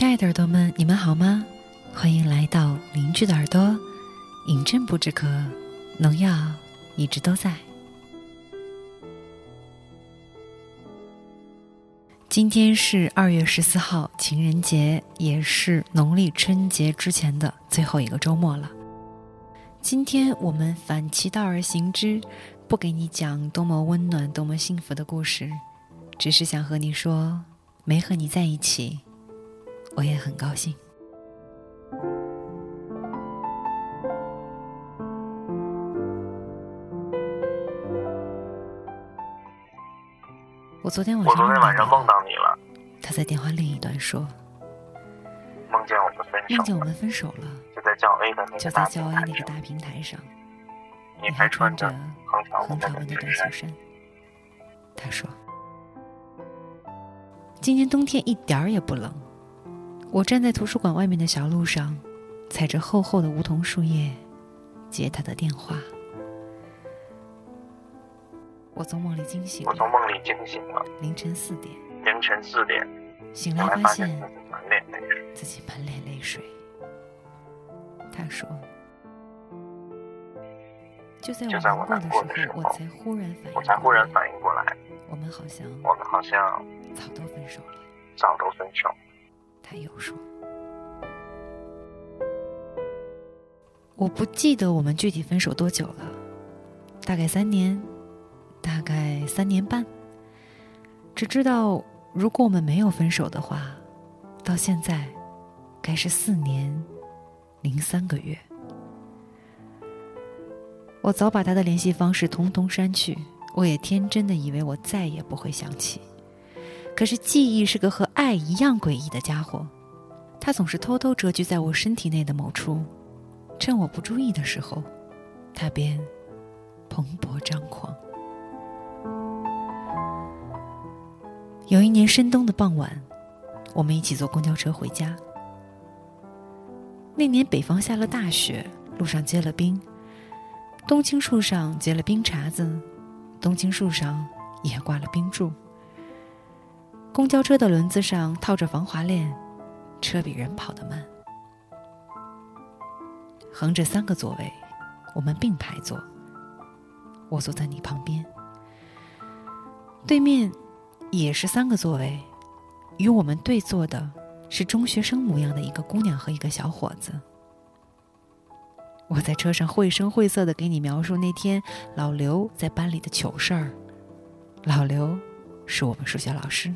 亲爱的耳朵们，你们好吗？欢迎来到邻居的耳朵，饮鸩不止渴，农药一直都在。今天是二月十四号，情人节，也是农历春节之前的最后一个周末了。今天我们反其道而行之，不给你讲多么温暖、多么幸福的故事，只是想和你说，没和你在一起，我也很高兴。我昨天晚上我昨天晚上梦到你了，他在电话另一端说，梦见我们分手。梦见我了，们分手了，就在叫 A 的那个大就在教 A 平台上，那个大平台上，你你还穿着横条纹的短袖衫。他说：“今年冬天一点儿也不冷。我站在图书馆外面的小路上，踩着厚厚的梧桐树叶，接他的电话。我从梦里惊醒了，我从梦里惊醒了，凌晨四点凌晨四点，醒来发现自己满脸泪水。自己满脸泪水。他说：“就在我就在我难过的时候，难过的时候我才忽然反应，我才忽然反应过来，我们好像我们好像早都分手了。”早都分手。他又说：“我不记得我们具体分手多久了，大概三年，大概三年半。只知道，如果我们没有分手的话，到现在该是四年零三个月。我早把他的联系方式统统删去，我也天真的以为我再也不会想起。”可是记忆是个和爱一样诡异的家伙，它总是偷偷蛰居在我身体内的某处，趁我不注意的时候，它便蓬勃张狂。有一年深冬的傍晚，我们一起坐公交车回家。那年北方下了大雪，路上结了冰，冬青树上结了冰碴子，冬青树上也挂了冰柱。公交车的轮子上套着防滑链，车比人跑得慢。横着三个座位，我们并排坐。我坐在你旁边，对面也是三个座位，与我们对坐的是中学生模样的一个姑娘和一个小伙子。我在车上绘声绘色的给你描述那天老刘在班里的糗事儿。老刘是我们数学老师。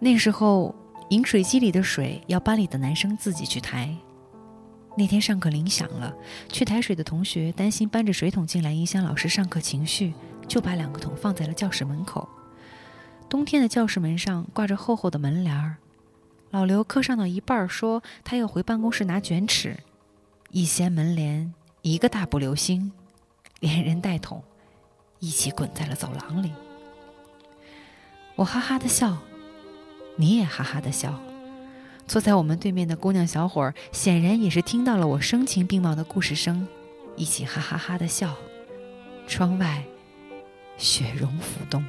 那时候，饮水机里的水要班里的男生自己去抬。那天上课铃响了，去抬水的同学担心搬着水桶进来影响老师上课情绪，就把两个桶放在了教室门口。冬天的教室门上挂着厚厚的门帘儿。老刘课上到一半说他要回办公室拿卷尺，一掀门帘，一个大步流星，连人带桶一起滚在了走廊里。我哈哈的笑。你也哈哈的笑，坐在我们对面的姑娘小伙儿显然也是听到了我声情并茂的故事声，一起哈哈哈的笑。窗外，雪融浮动，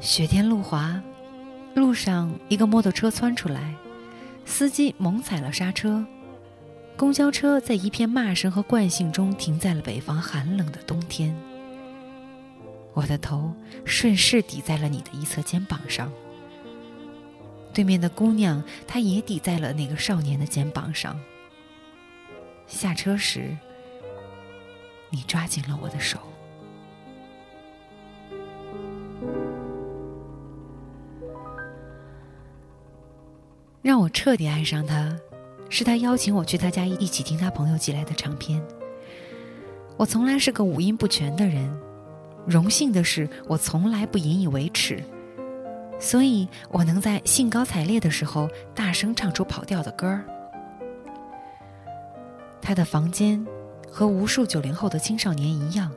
雪天路滑，路上一个摩托车窜出来，司机猛踩了刹车，公交车在一片骂声和惯性中停在了北方寒冷的冬天。我的头顺势抵在了你的一侧肩膀上，对面的姑娘她也抵在了那个少年的肩膀上。下车时，你抓紧了我的手。让我彻底爱上他，是他邀请我去他家一起听他朋友寄来的唱片。我从来是个五音不全的人。荣幸的是，我从来不引以为耻，所以我能在兴高采烈的时候大声唱出跑调的歌儿。他的房间和无数九零后的青少年一样，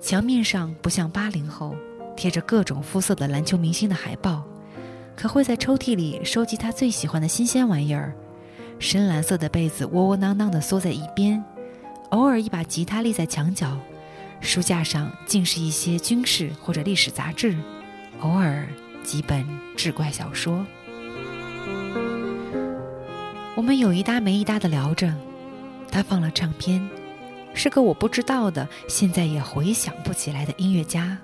墙面上不像八零后贴着各种肤色的篮球明星的海报，可会在抽屉里收集他最喜欢的新鲜玩意儿。深蓝色的被子窝窝囊囊地缩在一边，偶尔一把吉他立在墙角。书架上尽是一些军事或者历史杂志，偶尔几本志怪小说。我们有一搭没一搭的聊着，他放了唱片，是个我不知道的，现在也回想不起来的音乐家。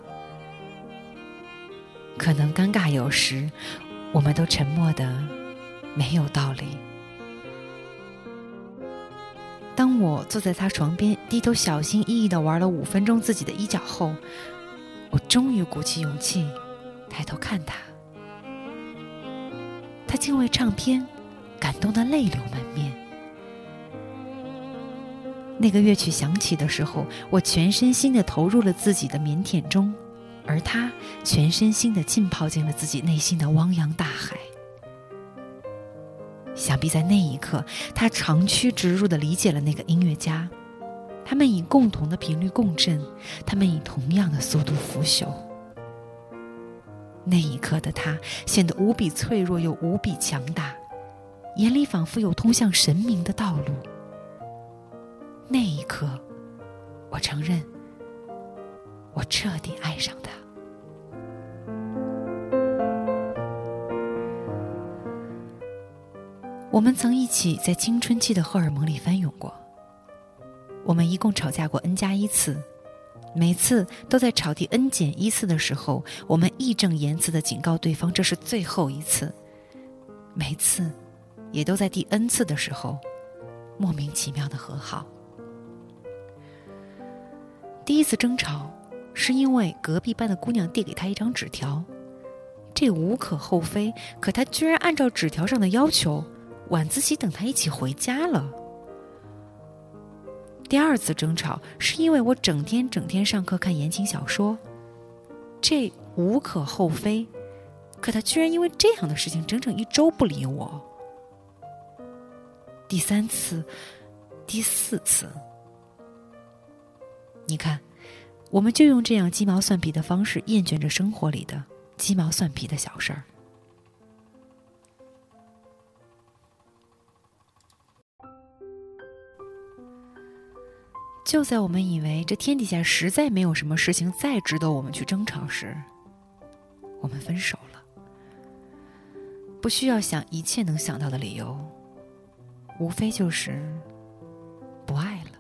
可能尴尬有时，我们都沉默的没有道理。当我坐在他床边，低头小心翼翼的玩了五分钟自己的衣角后，我终于鼓起勇气抬头看他。他竟为唱片感动的泪流满面。那个乐曲响起的时候，我全身心的投入了自己的腼腆中。而他全身心的浸泡进了自己内心的汪洋大海。想必在那一刻，他长驱直入的理解了那个音乐家，他们以共同的频率共振，他们以同样的速度腐朽。那一刻的他显得无比脆弱又无比强大，眼里仿佛有通向神明的道路。那一刻，我承认。我彻底爱上他。我们曾一起在青春期的荷尔蒙里翻涌过。我们一共吵架过 n 加一次，每次都在吵第 n 减一次的时候，我们义正言辞的警告对方这是最后一次。每次，也都在第 n 次的时候，莫名其妙的和好。第一次争吵。是因为隔壁班的姑娘递给他一张纸条，这无可厚非。可他居然按照纸条上的要求，晚自习等他一起回家了。第二次争吵是因为我整天整天上课看言情小说，这无可厚非。可他居然因为这样的事情整整一周不理我。第三次，第四次，你看。我们就用这样鸡毛蒜皮的方式厌倦着生活里的鸡毛蒜皮的小事儿。就在我们以为这天底下实在没有什么事情再值得我们去争吵时，我们分手了。不需要想一切能想到的理由，无非就是不爱了。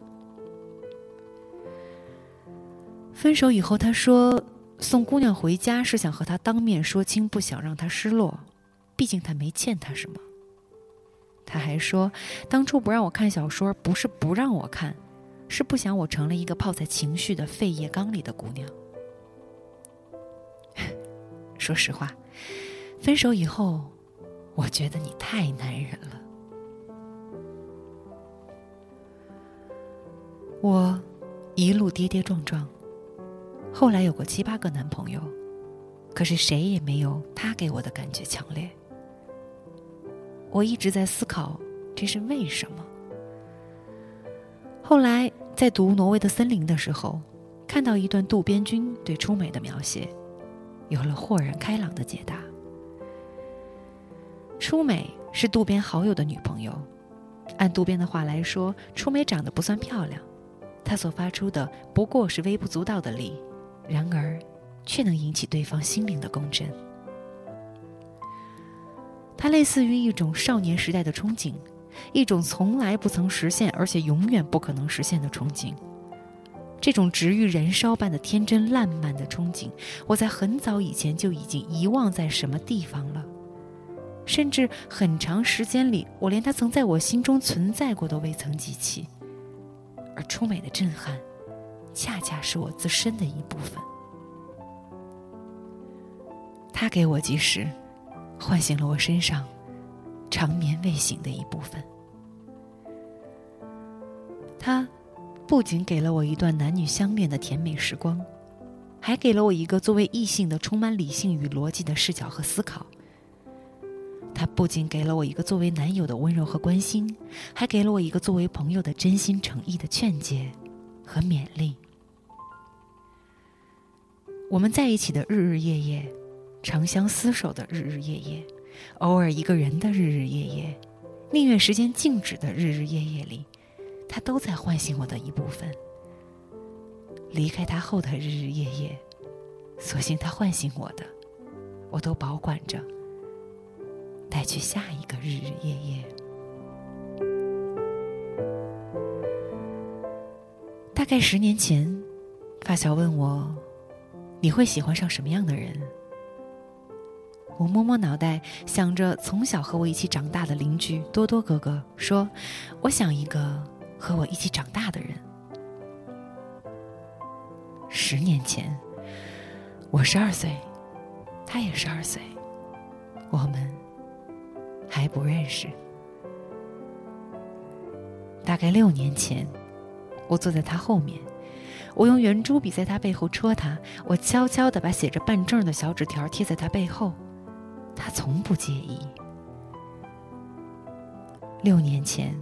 分手以后，他说送姑娘回家是想和她当面说清，不想让她失落，毕竟他没欠她什么。他还说，当初不让我看小说，不是不让我看，是不想我成了一个泡在情绪的废液缸里的姑娘。说实话，分手以后，我觉得你太男人了。我一路跌跌撞撞。后来有过七八个男朋友，可是谁也没有他给我的感觉强烈。我一直在思考这是为什么。后来在读《挪威的森林》的时候，看到一段渡边君对初美的描写，有了豁然开朗的解答。初美是渡边好友的女朋友，按渡边的话来说，初美长得不算漂亮，她所发出的不过是微不足道的力。然而，却能引起对方心灵的共振。它类似于一种少年时代的憧憬，一种从来不曾实现而且永远不可能实现的憧憬。这种直欲燃烧般的天真烂漫的憧憬，我在很早以前就已经遗忘在什么地方了，甚至很长时间里，我连它曾在我心中存在过都未曾记起。而出美的震撼。恰恰是我自身的一部分。他给我及时，唤醒了我身上长眠未醒的一部分。他不仅给了我一段男女相恋的甜美时光，还给了我一个作为异性的充满理性与逻辑的视角和思考。他不仅给了我一个作为男友的温柔和关心，还给了我一个作为朋友的真心诚意的劝解和勉励。我们在一起的日日夜夜，长相厮守的日日夜夜，偶尔一个人的日日夜夜，宁愿时间静止的日日夜夜里，他都在唤醒我的一部分。离开他后的日日夜夜，所幸他唤醒我的，我都保管着，带去下一个日日夜夜。大概十年前，发小问我：“你会喜欢上什么样的人？”我摸摸脑袋，想着从小和我一起长大的邻居多多哥哥，说：“我想一个和我一起长大的人。”十年前，我十二岁，他也十二岁，我们还不认识。大概六年前，我坐在他后面，我用圆珠笔在他背后戳他，我悄悄的把写着办证的小纸条贴在他背后。他从不介意。六年前，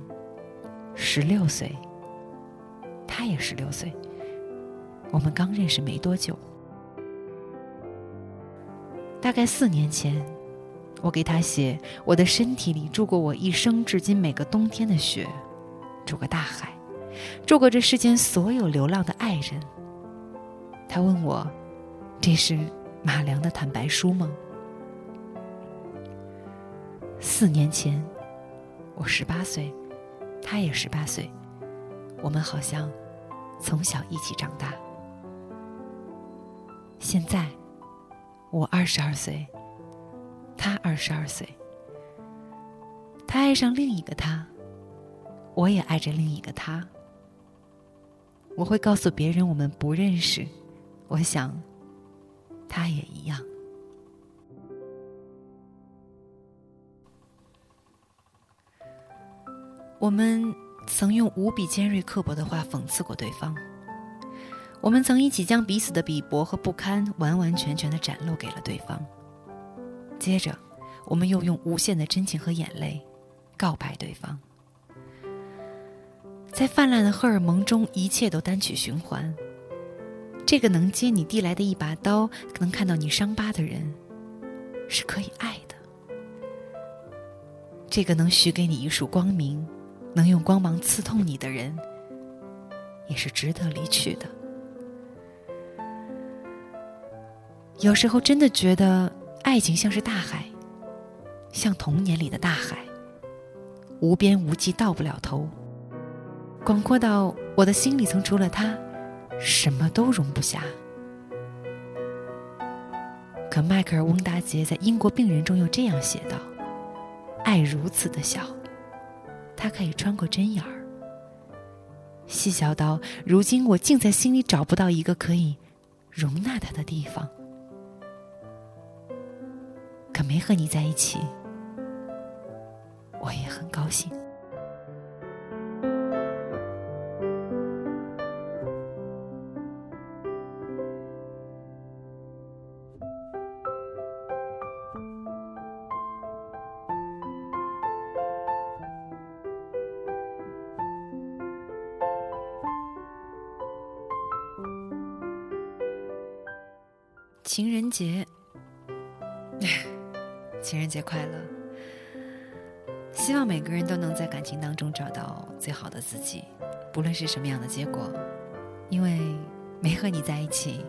十六岁，他也十六岁。我们刚认识没多久。大概四年前，我给他写我的身体里住过我一生至今每个冬天的雪，住过大海，住过这世间所有流浪的爱人。他问我：“这是马良的坦白书吗？”四年前，我十八岁，他也十八岁，我们好像从小一起长大。现在，我二十二岁，他二十二岁，他爱上另一个他，我也爱着另一个他。我会告诉别人我们不认识，我想，他也一样。我们曾用无比尖锐刻薄的话讽刺过对方，我们曾一起将彼此的鄙薄和不堪完完全全的展露给了对方。接着，我们又用无限的真情和眼泪告白对方。在泛滥的荷尔蒙中，一切都单曲循环。这个能接你递来的一把刀，能看到你伤疤的人，是可以爱的。这个能许给你一束光明。能用光芒刺痛你的人，也是值得离去的。有时候真的觉得爱情像是大海，像童年里的大海，无边无际，到不了头，广阔到我的心里曾除了他，什么都容不下。可迈克尔·翁达杰在《英国病人》中又这样写道：“爱如此的小。”它可以穿过针眼儿，细小到如今我竟在心里找不到一个可以容纳它的地方。可没和你在一起，我也很高兴。人节，情人节快乐！希望每个人都能在感情当中找到最好的自己，不论是什么样的结果，因为没和你在一起，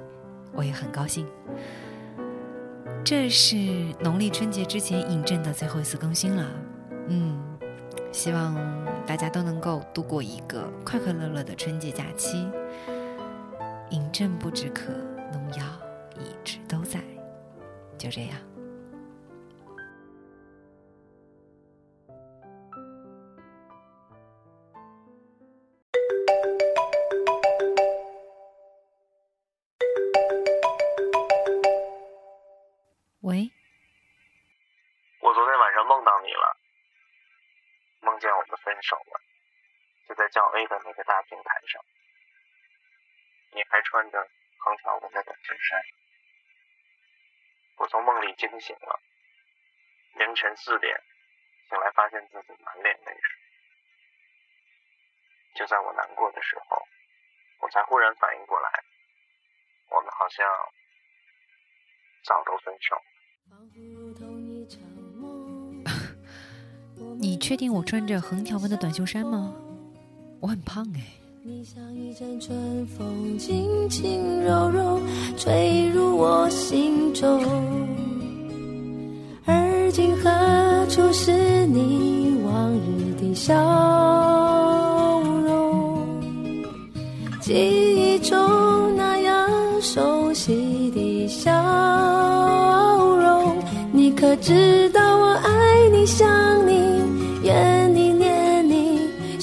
我也很高兴。这是农历春节之前尹正的最后一次更新了，嗯，希望大家都能够度过一个快快乐乐的春节假期。饮鸩不止渴，农药。一直都在，就这样。喂，我昨天晚上梦到你了，梦见我们分手了，就在叫 A 的那个大平台上，你还穿着横条纹的短衬衫。我从梦里惊醒了，凌晨四点醒来，发现自己满脸泪水。就在我难过的时候，我才忽然反应过来，我们好像早都分手。你确定我穿着横条纹的短袖衫吗？我很胖哎。你像一阵春风，轻轻柔柔吹入我心中。而今何处是你往日的笑容？记忆中那样熟悉的笑容，你可知道我爱你、想、你，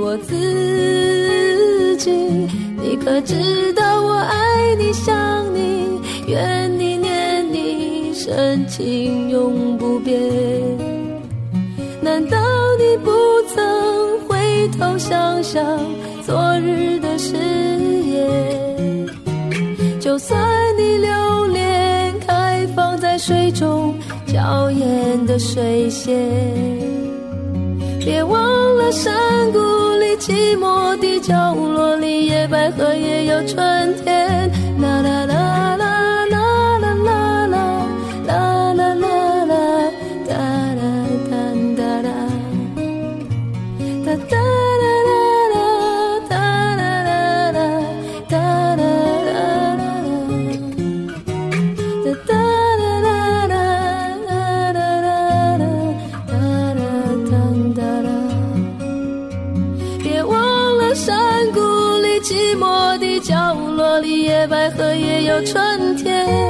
我自己。你可知道我爱你、想你、怨你、念你，深情永不变。难道你不曾回头想想昨日的誓言？就算你留恋开放在水中娇艳的水仙，别忘了山谷里寂寞的角落里，野百合也有春天。啦啦啦春天。